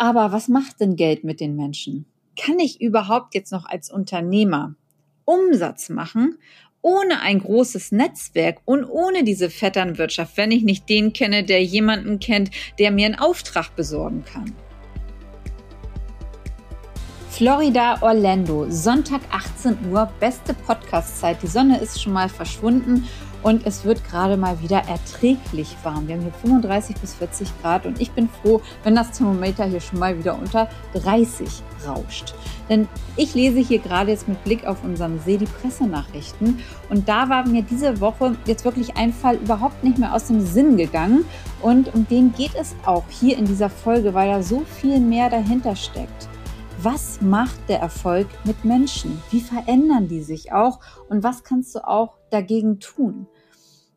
Aber was macht denn Geld mit den Menschen? Kann ich überhaupt jetzt noch als Unternehmer Umsatz machen, ohne ein großes Netzwerk und ohne diese Vetternwirtschaft, wenn ich nicht den kenne, der jemanden kennt, der mir einen Auftrag besorgen kann? Florida, Orlando, Sonntag 18 Uhr, beste Podcastzeit. Die Sonne ist schon mal verschwunden und es wird gerade mal wieder erträglich warm. Wir haben hier 35 bis 40 Grad und ich bin froh, wenn das Thermometer hier schon mal wieder unter 30 rauscht. Denn ich lese hier gerade jetzt mit Blick auf unseren See die Pressenachrichten und da war mir diese Woche jetzt wirklich ein Fall überhaupt nicht mehr aus dem Sinn gegangen und um den geht es auch hier in dieser Folge, weil da so viel mehr dahinter steckt. Was macht der Erfolg mit Menschen? Wie verändern die sich auch? Und was kannst du auch dagegen tun?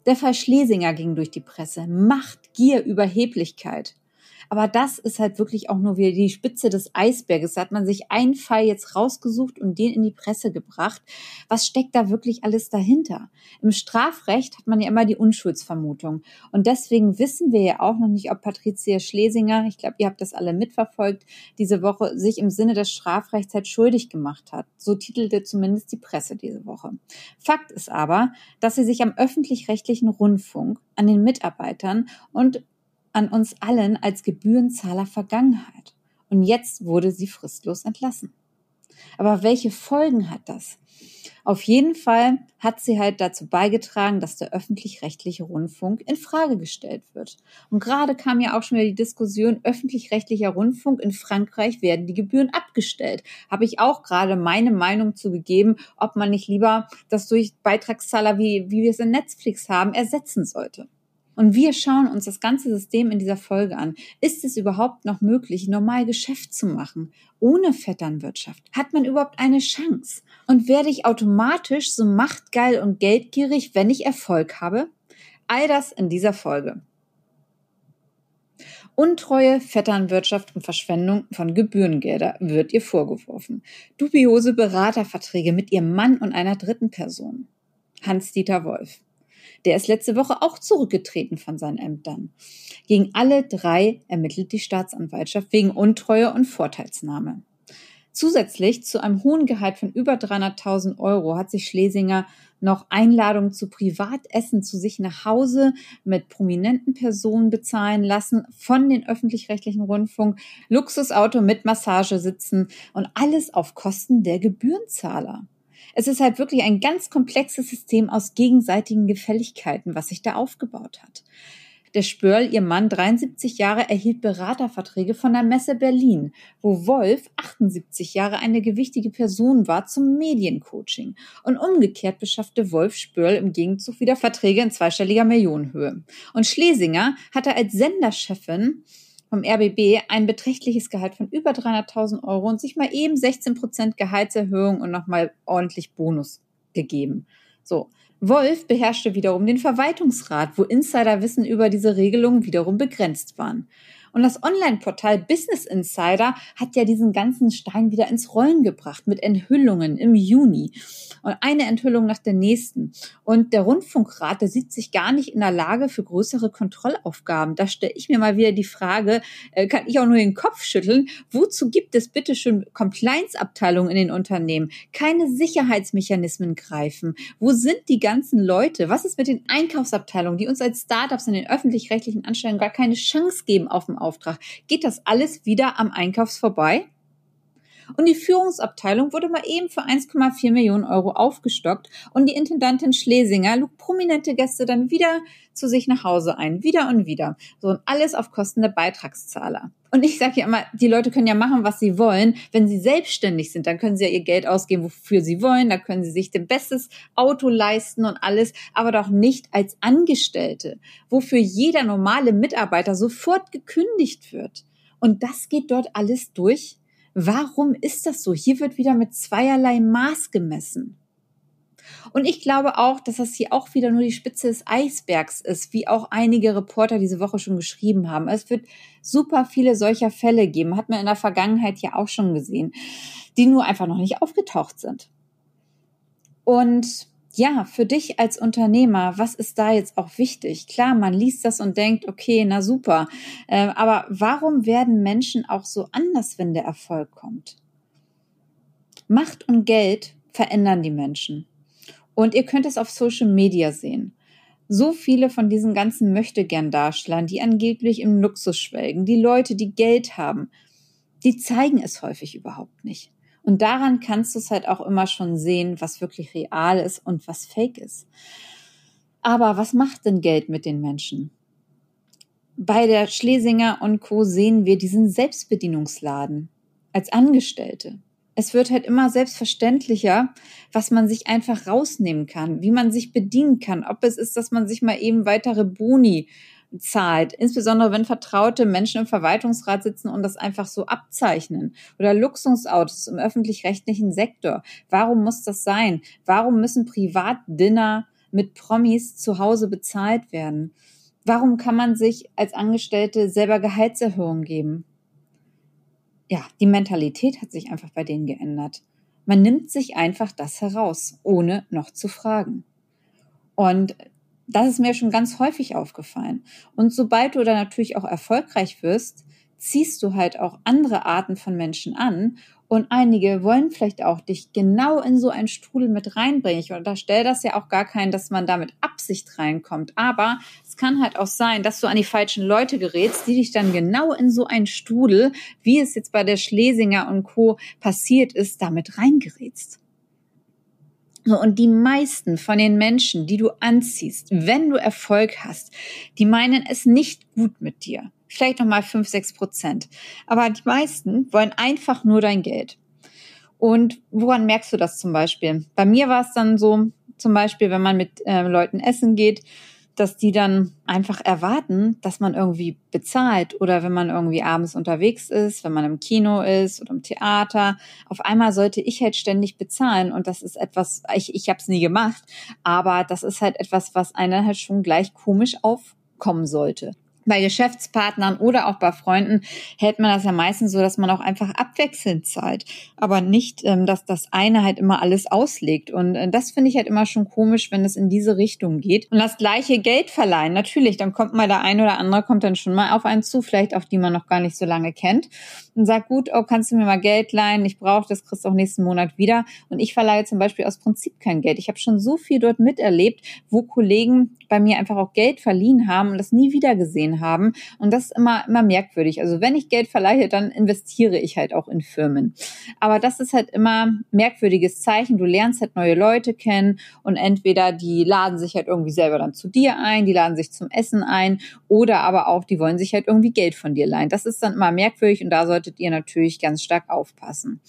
Der Fall Schlesinger ging durch die Presse. Macht, Gier, Überheblichkeit. Aber das ist halt wirklich auch nur wieder die Spitze des Eisberges. Da hat man sich einen Fall jetzt rausgesucht und den in die Presse gebracht. Was steckt da wirklich alles dahinter? Im Strafrecht hat man ja immer die Unschuldsvermutung. Und deswegen wissen wir ja auch noch nicht, ob Patricia Schlesinger, ich glaube, ihr habt das alle mitverfolgt, diese Woche sich im Sinne des Strafrechts halt schuldig gemacht hat. So titelte zumindest die Presse diese Woche. Fakt ist aber, dass sie sich am öffentlich-rechtlichen Rundfunk an den Mitarbeitern und an uns allen als Gebührenzahler Vergangenheit. Und jetzt wurde sie fristlos entlassen. Aber welche Folgen hat das? Auf jeden Fall hat sie halt dazu beigetragen, dass der öffentlich-rechtliche Rundfunk in Frage gestellt wird. Und gerade kam ja auch schon wieder die Diskussion, öffentlich-rechtlicher Rundfunk in Frankreich werden die Gebühren abgestellt. Habe ich auch gerade meine Meinung zugegeben, ob man nicht lieber das durch Beitragszahler, wie, wie wir es in Netflix haben, ersetzen sollte. Und wir schauen uns das ganze System in dieser Folge an. Ist es überhaupt noch möglich, normal Geschäft zu machen? Ohne Vetternwirtschaft? Hat man überhaupt eine Chance? Und werde ich automatisch so machtgeil und geldgierig, wenn ich Erfolg habe? All das in dieser Folge. Untreue, Vetternwirtschaft und Verschwendung von Gebührengelder wird ihr vorgeworfen. Dubiose Beraterverträge mit ihrem Mann und einer dritten Person. Hans-Dieter Wolf. Der ist letzte Woche auch zurückgetreten von seinen Ämtern. Gegen alle drei ermittelt die Staatsanwaltschaft wegen Untreue und Vorteilsnahme. Zusätzlich zu einem hohen Gehalt von über 300.000 Euro hat sich Schlesinger noch Einladungen zu Privatessen zu sich nach Hause mit prominenten Personen bezahlen lassen von den öffentlich-rechtlichen Rundfunk, Luxusauto mit Massagesitzen und alles auf Kosten der Gebührenzahler. Es ist halt wirklich ein ganz komplexes System aus gegenseitigen Gefälligkeiten, was sich da aufgebaut hat. Der Spörl, ihr Mann, 73 Jahre, erhielt Beraterverträge von der Messe Berlin, wo Wolf, 78 Jahre, eine gewichtige Person war zum Mediencoaching. Und umgekehrt beschaffte Wolf Spörl im Gegenzug wieder Verträge in zweistelliger Millionenhöhe. Und Schlesinger hatte als Senderchefin vom RBB ein beträchtliches Gehalt von über 300.000 Euro und sich mal eben 16 Prozent Gehaltserhöhung und nochmal ordentlich Bonus gegeben. So. Wolf beherrschte wiederum den Verwaltungsrat, wo Insiderwissen über diese Regelungen wiederum begrenzt waren. Und das Online-Portal Business Insider hat ja diesen ganzen Stein wieder ins Rollen gebracht mit Enthüllungen im Juni. Und eine Enthüllung nach der nächsten. Und der Rundfunkrat, der sieht sich gar nicht in der Lage für größere Kontrollaufgaben. Da stelle ich mir mal wieder die Frage, äh, kann ich auch nur den Kopf schütteln, wozu gibt es bitte schon Compliance-Abteilungen in den Unternehmen? Keine Sicherheitsmechanismen greifen. Wo sind die ganzen Leute? Was ist mit den Einkaufsabteilungen, die uns als Startups in den öffentlich-rechtlichen Anstellungen gar keine Chance geben auf dem Auftrag, geht das alles wieder am Einkaufs vorbei? Und die Führungsabteilung wurde mal eben für 1,4 Millionen Euro aufgestockt und die Intendantin Schlesinger lud prominente Gäste dann wieder zu sich nach Hause ein, wieder und wieder. So und alles auf Kosten der Beitragszahler. Und ich sage ja immer, die Leute können ja machen, was sie wollen. Wenn sie selbstständig sind, dann können sie ja ihr Geld ausgeben, wofür sie wollen. Da können sie sich den bestes Auto leisten und alles, aber doch nicht als Angestellte, wofür jeder normale Mitarbeiter sofort gekündigt wird. Und das geht dort alles durch. Warum ist das so? Hier wird wieder mit zweierlei Maß gemessen. Und ich glaube auch, dass das hier auch wieder nur die Spitze des Eisbergs ist, wie auch einige Reporter diese Woche schon geschrieben haben. Es wird super viele solcher Fälle geben, hat man in der Vergangenheit ja auch schon gesehen, die nur einfach noch nicht aufgetaucht sind. Und ja, für dich als Unternehmer, was ist da jetzt auch wichtig? Klar, man liest das und denkt, okay, na super. Äh, aber warum werden Menschen auch so anders, wenn der Erfolg kommt? Macht und Geld verändern die Menschen. Und ihr könnt es auf Social Media sehen. So viele von diesen ganzen Möchtegern-Darstellern, die angeblich im Luxus schwelgen, die Leute, die Geld haben, die zeigen es häufig überhaupt nicht. Und daran kannst du es halt auch immer schon sehen, was wirklich real ist und was fake ist. Aber was macht denn Geld mit den Menschen? Bei der Schlesinger und Co. sehen wir diesen Selbstbedienungsladen als Angestellte. Es wird halt immer selbstverständlicher, was man sich einfach rausnehmen kann, wie man sich bedienen kann, ob es ist, dass man sich mal eben weitere Boni zahlt, insbesondere wenn vertraute Menschen im Verwaltungsrat sitzen und das einfach so abzeichnen. Oder Luxusautos im öffentlich-rechtlichen Sektor. Warum muss das sein? Warum müssen Privatdinner mit Promis zu Hause bezahlt werden? Warum kann man sich als Angestellte selber Gehaltserhöhungen geben? Ja, die Mentalität hat sich einfach bei denen geändert. Man nimmt sich einfach das heraus, ohne noch zu fragen. Und das ist mir schon ganz häufig aufgefallen. Und sobald du da natürlich auch erfolgreich wirst, ziehst du halt auch andere Arten von Menschen an. Und einige wollen vielleicht auch dich genau in so einen Strudel mit reinbringen. Ich unterstelle das ja auch gar keinen, dass man da mit Absicht reinkommt. Aber es kann halt auch sein, dass du an die falschen Leute gerätst, die dich dann genau in so einen Strudel, wie es jetzt bei der Schlesinger und Co. passiert ist, damit reingerätst. Und die meisten von den Menschen, die du anziehst, wenn du Erfolg hast, die meinen es nicht gut mit dir. Vielleicht nochmal fünf, sechs Prozent. Aber die meisten wollen einfach nur dein Geld. Und woran merkst du das zum Beispiel? Bei mir war es dann so, zum Beispiel, wenn man mit äh, Leuten essen geht, dass die dann einfach erwarten, dass man irgendwie bezahlt oder wenn man irgendwie abends unterwegs ist, wenn man im Kino ist oder im Theater. Auf einmal sollte ich halt ständig bezahlen und das ist etwas, ich, ich habe es nie gemacht, aber das ist halt etwas, was einer halt schon gleich komisch aufkommen sollte bei Geschäftspartnern oder auch bei Freunden hält man das ja meistens so, dass man auch einfach abwechselnd zahlt, aber nicht, ähm, dass das eine halt immer alles auslegt. Und äh, das finde ich halt immer schon komisch, wenn es in diese Richtung geht. Und das gleiche Geld verleihen, natürlich, dann kommt mal der eine oder andere, kommt dann schon mal auf einen zu, vielleicht auf die man noch gar nicht so lange kennt und sagt, gut, oh, kannst du mir mal Geld leihen, ich brauche das, kriegst du auch nächsten Monat wieder. Und ich verleihe zum Beispiel aus Prinzip kein Geld. Ich habe schon so viel dort miterlebt, wo Kollegen bei mir einfach auch Geld verliehen haben und das nie wieder gesehen haben. Und das ist immer, immer merkwürdig. Also wenn ich Geld verleihe, dann investiere ich halt auch in Firmen. Aber das ist halt immer merkwürdiges Zeichen. Du lernst halt neue Leute kennen und entweder die laden sich halt irgendwie selber dann zu dir ein, die laden sich zum Essen ein oder aber auch, die wollen sich halt irgendwie Geld von dir leihen. Das ist dann immer merkwürdig und da solltet ihr natürlich ganz stark aufpassen.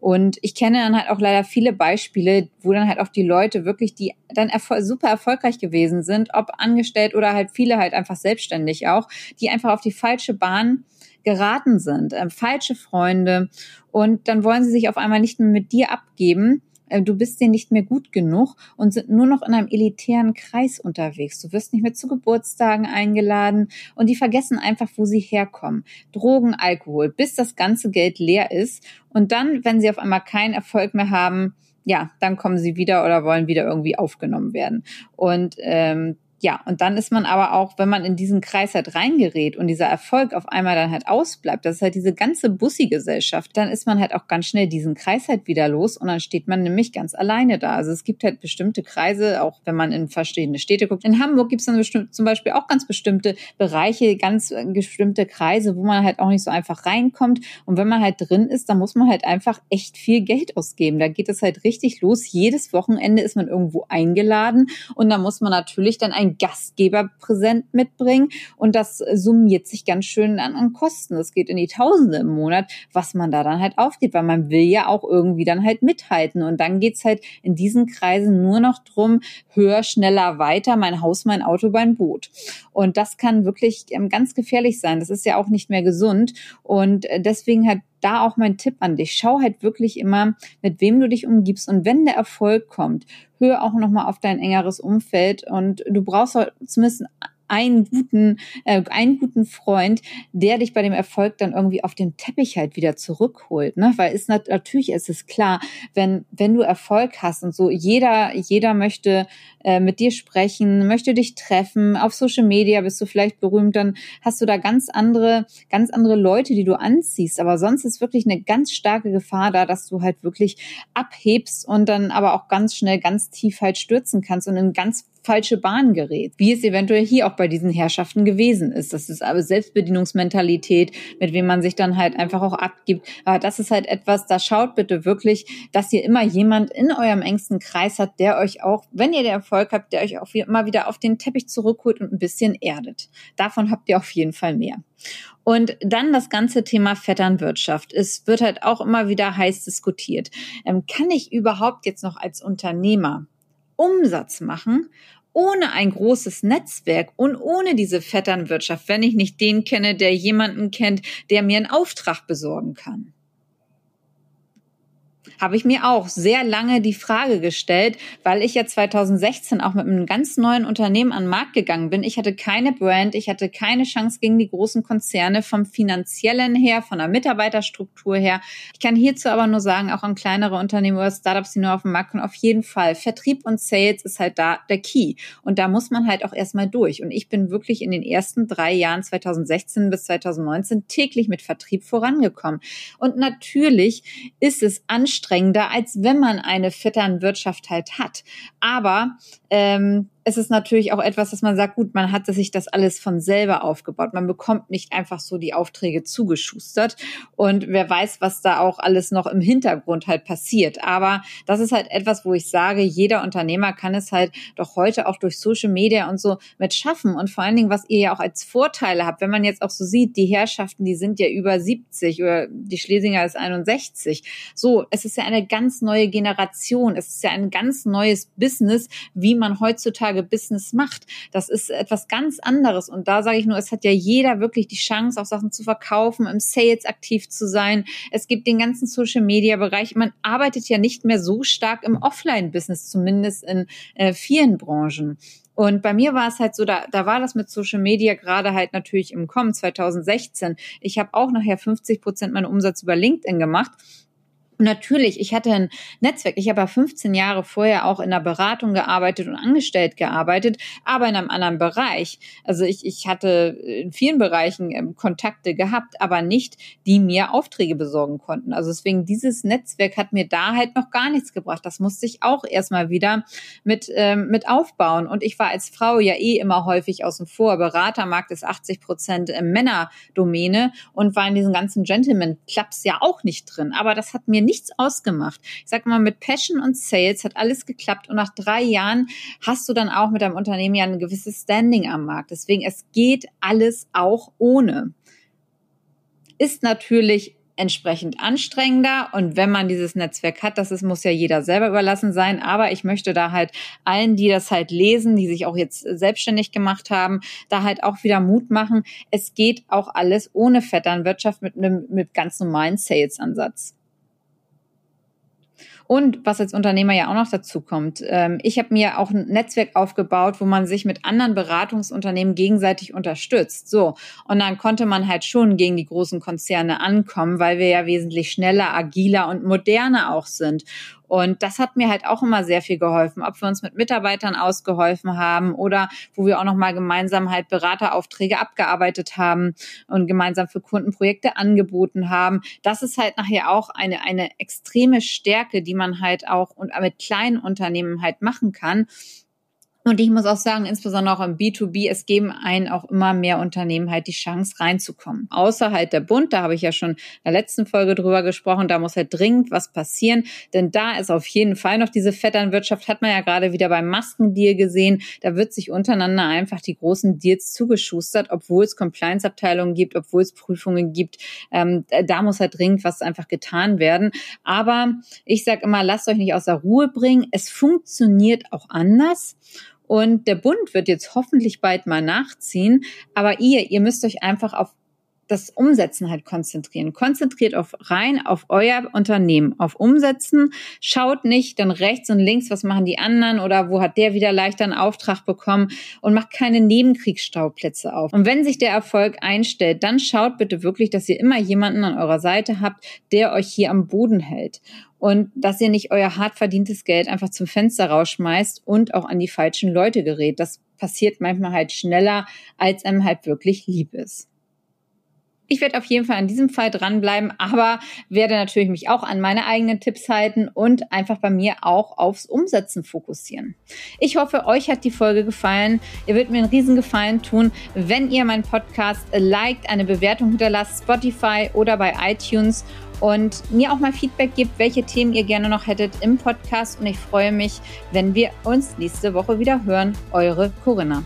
Und ich kenne dann halt auch leider viele Beispiele, wo dann halt auch die Leute wirklich, die dann erfol super erfolgreich gewesen sind, ob angestellt oder halt viele halt einfach selbstständig auch, die einfach auf die falsche Bahn geraten sind, äh, falsche Freunde und dann wollen sie sich auf einmal nicht mehr mit dir abgeben äh, du bist denen nicht mehr gut genug und sind nur noch in einem elitären Kreis unterwegs. Du wirst nicht mehr zu Geburtstagen eingeladen und die vergessen einfach, wo sie herkommen. Drogen, Alkohol, bis das ganze Geld leer ist. Und dann, wenn sie auf einmal keinen Erfolg mehr haben, ja, dann kommen sie wieder oder wollen wieder irgendwie aufgenommen werden. Und ähm, ja, und dann ist man aber auch, wenn man in diesen Kreis halt reingerät und dieser Erfolg auf einmal dann halt ausbleibt, das ist halt diese ganze Bussi-Gesellschaft, dann ist man halt auch ganz schnell diesen Kreis halt wieder los und dann steht man nämlich ganz alleine da. Also es gibt halt bestimmte Kreise, auch wenn man in verschiedene Städte guckt. In Hamburg gibt es dann bestimmt, zum Beispiel auch ganz bestimmte Bereiche, ganz bestimmte Kreise, wo man halt auch nicht so einfach reinkommt. Und wenn man halt drin ist, dann muss man halt einfach echt viel Geld ausgeben. Da geht es halt richtig los. Jedes Wochenende ist man irgendwo eingeladen und da muss man natürlich dann ein Gastgeberpräsent mitbringen und das summiert sich ganz schön an, an Kosten. Das geht in die Tausende im Monat, was man da dann halt aufgibt, weil man will ja auch irgendwie dann halt mithalten und dann geht's halt in diesen Kreisen nur noch drum, höher, schneller, weiter, mein Haus, mein Auto, mein Boot. Und das kann wirklich ähm, ganz gefährlich sein. Das ist ja auch nicht mehr gesund und äh, deswegen hat da auch mein Tipp an dich. Schau halt wirklich immer, mit wem du dich umgibst. Und wenn der Erfolg kommt, hör auch nochmal auf dein engeres Umfeld. Und du brauchst zumindest einen guten, äh, einen guten Freund, der dich bei dem Erfolg dann irgendwie auf den Teppich halt wieder zurückholt, ne? Weil ist natürlich ist es klar, wenn wenn du Erfolg hast und so jeder jeder möchte äh, mit dir sprechen, möchte dich treffen, auf Social Media bist du vielleicht berühmt, dann hast du da ganz andere ganz andere Leute, die du anziehst, aber sonst ist wirklich eine ganz starke Gefahr da, dass du halt wirklich abhebst und dann aber auch ganz schnell ganz tief halt stürzen kannst und in ganz falsche Bahn gerät, wie es eventuell hier auch bei diesen Herrschaften gewesen ist. Das ist aber Selbstbedienungsmentalität, mit wem man sich dann halt einfach auch abgibt. Aber das ist halt etwas, da schaut bitte wirklich, dass ihr immer jemand in eurem engsten Kreis habt, der euch auch, wenn ihr den Erfolg habt, der euch auch immer wieder auf den Teppich zurückholt und ein bisschen erdet. Davon habt ihr auf jeden Fall mehr. Und dann das ganze Thema Vetternwirtschaft. Es wird halt auch immer wieder heiß diskutiert. Ähm, kann ich überhaupt jetzt noch als Unternehmer Umsatz machen, ohne ein großes Netzwerk und ohne diese Vetternwirtschaft, wenn ich nicht den kenne, der jemanden kennt, der mir einen Auftrag besorgen kann habe ich mir auch sehr lange die Frage gestellt, weil ich ja 2016 auch mit einem ganz neuen Unternehmen an den Markt gegangen bin. Ich hatte keine Brand, ich hatte keine Chance gegen die großen Konzerne vom finanziellen her, von der Mitarbeiterstruktur her. Ich kann hierzu aber nur sagen, auch an kleinere Unternehmen oder Startups, die nur auf dem Markt kommen, auf jeden Fall. Vertrieb und Sales ist halt da der Key. Und da muss man halt auch erstmal durch. Und ich bin wirklich in den ersten drei Jahren 2016 bis 2019 täglich mit Vertrieb vorangekommen. Und natürlich ist es anstrengend, anstrengender, als wenn man eine Vetternwirtschaft halt hat. Aber ähm, es ist natürlich auch etwas, dass man sagt, gut, man hat sich das alles von selber aufgebaut. Man bekommt nicht einfach so die Aufträge zugeschustert. Und wer weiß, was da auch alles noch im Hintergrund halt passiert. Aber das ist halt etwas, wo ich sage, jeder Unternehmer kann es halt doch heute auch durch Social Media und so mit schaffen. Und vor allen Dingen, was ihr ja auch als Vorteile habt, wenn man jetzt auch so sieht, die Herrschaften, die sind ja über 70 oder die Schlesinger ist 61. So, es ist ja eine ganz neue Generation. Es ist ja ein ganz neues Business, wie man heutzutage Business macht. Das ist etwas ganz anderes. Und da sage ich nur, es hat ja jeder wirklich die Chance, auch Sachen zu verkaufen, im Sales aktiv zu sein. Es gibt den ganzen Social-Media-Bereich. Man arbeitet ja nicht mehr so stark im Offline-Business, zumindest in äh, vielen Branchen. Und bei mir war es halt so, da, da war das mit Social Media gerade halt natürlich im Kommen 2016. Ich habe auch nachher 50 Prozent meinen Umsatz über LinkedIn gemacht. Natürlich, ich hatte ein Netzwerk. Ich habe ja 15 Jahre vorher auch in der Beratung gearbeitet und angestellt gearbeitet, aber in einem anderen Bereich. Also ich, ich hatte in vielen Bereichen ähm, Kontakte gehabt, aber nicht, die mir Aufträge besorgen konnten. Also deswegen, dieses Netzwerk hat mir da halt noch gar nichts gebracht. Das musste ich auch erstmal wieder mit, ähm, mit aufbauen. Und ich war als Frau ja eh immer häufig außen vor. Beratermarkt ist 80 Prozent äh, Männerdomäne und war in diesen ganzen Gentleman-Clubs ja auch nicht drin. Aber das hat mir nichts ausgemacht. Ich sag mal, mit Passion und Sales hat alles geklappt und nach drei Jahren hast du dann auch mit deinem Unternehmen ja ein gewisses Standing am Markt. Deswegen, es geht alles auch ohne. Ist natürlich entsprechend anstrengender. Und wenn man dieses Netzwerk hat, das ist, muss ja jeder selber überlassen sein. Aber ich möchte da halt allen, die das halt lesen, die sich auch jetzt selbstständig gemacht haben, da halt auch wieder Mut machen. Es geht auch alles ohne Vetternwirtschaft mit einem mit ganz normalen Sales-Ansatz. Und was als Unternehmer ja auch noch dazu kommt, ähm, ich habe mir auch ein Netzwerk aufgebaut, wo man sich mit anderen Beratungsunternehmen gegenseitig unterstützt. So, und dann konnte man halt schon gegen die großen Konzerne ankommen, weil wir ja wesentlich schneller, agiler und moderner auch sind. Und das hat mir halt auch immer sehr viel geholfen, ob wir uns mit Mitarbeitern ausgeholfen haben oder wo wir auch noch mal gemeinsam halt Beraterauftträge abgearbeitet haben und gemeinsam für Kundenprojekte angeboten haben. Das ist halt nachher auch eine, eine extreme Stärke, die man halt auch und mit kleinen Unternehmen halt machen kann. Und ich muss auch sagen, insbesondere auch im B2B, es geben einen auch immer mehr Unternehmen halt die Chance reinzukommen. Außer halt der Bund, da habe ich ja schon in der letzten Folge drüber gesprochen, da muss halt dringend was passieren, denn da ist auf jeden Fall noch diese Vetternwirtschaft, hat man ja gerade wieder beim Maskendeal gesehen, da wird sich untereinander einfach die großen Deals zugeschustert, obwohl es Compliance-Abteilungen gibt, obwohl es Prüfungen gibt, ähm, da muss halt dringend was einfach getan werden. Aber ich sage immer, lasst euch nicht aus der Ruhe bringen, es funktioniert auch anders. Und der Bund wird jetzt hoffentlich bald mal nachziehen. Aber ihr, ihr müsst euch einfach auf das Umsetzen halt konzentrieren. Konzentriert auf rein auf euer Unternehmen, auf Umsetzen. Schaut nicht dann rechts und links, was machen die anderen oder wo hat der wieder leichter einen Auftrag bekommen und macht keine Nebenkriegsstauplätze auf. Und wenn sich der Erfolg einstellt, dann schaut bitte wirklich, dass ihr immer jemanden an eurer Seite habt, der euch hier am Boden hält und dass ihr nicht euer hart verdientes Geld einfach zum Fenster rausschmeißt und auch an die falschen Leute gerät. Das passiert manchmal halt schneller, als einem halt wirklich lieb ist. Ich werde auf jeden Fall an diesem Fall dranbleiben, aber werde natürlich mich auch an meine eigenen Tipps halten und einfach bei mir auch aufs Umsetzen fokussieren. Ich hoffe, euch hat die Folge gefallen. Ihr würdet mir einen riesen Gefallen tun, wenn ihr meinen Podcast liked, eine Bewertung hinterlasst, Spotify oder bei iTunes und mir auch mal Feedback gibt, welche Themen ihr gerne noch hättet im Podcast. Und ich freue mich, wenn wir uns nächste Woche wieder hören. Eure Corinna.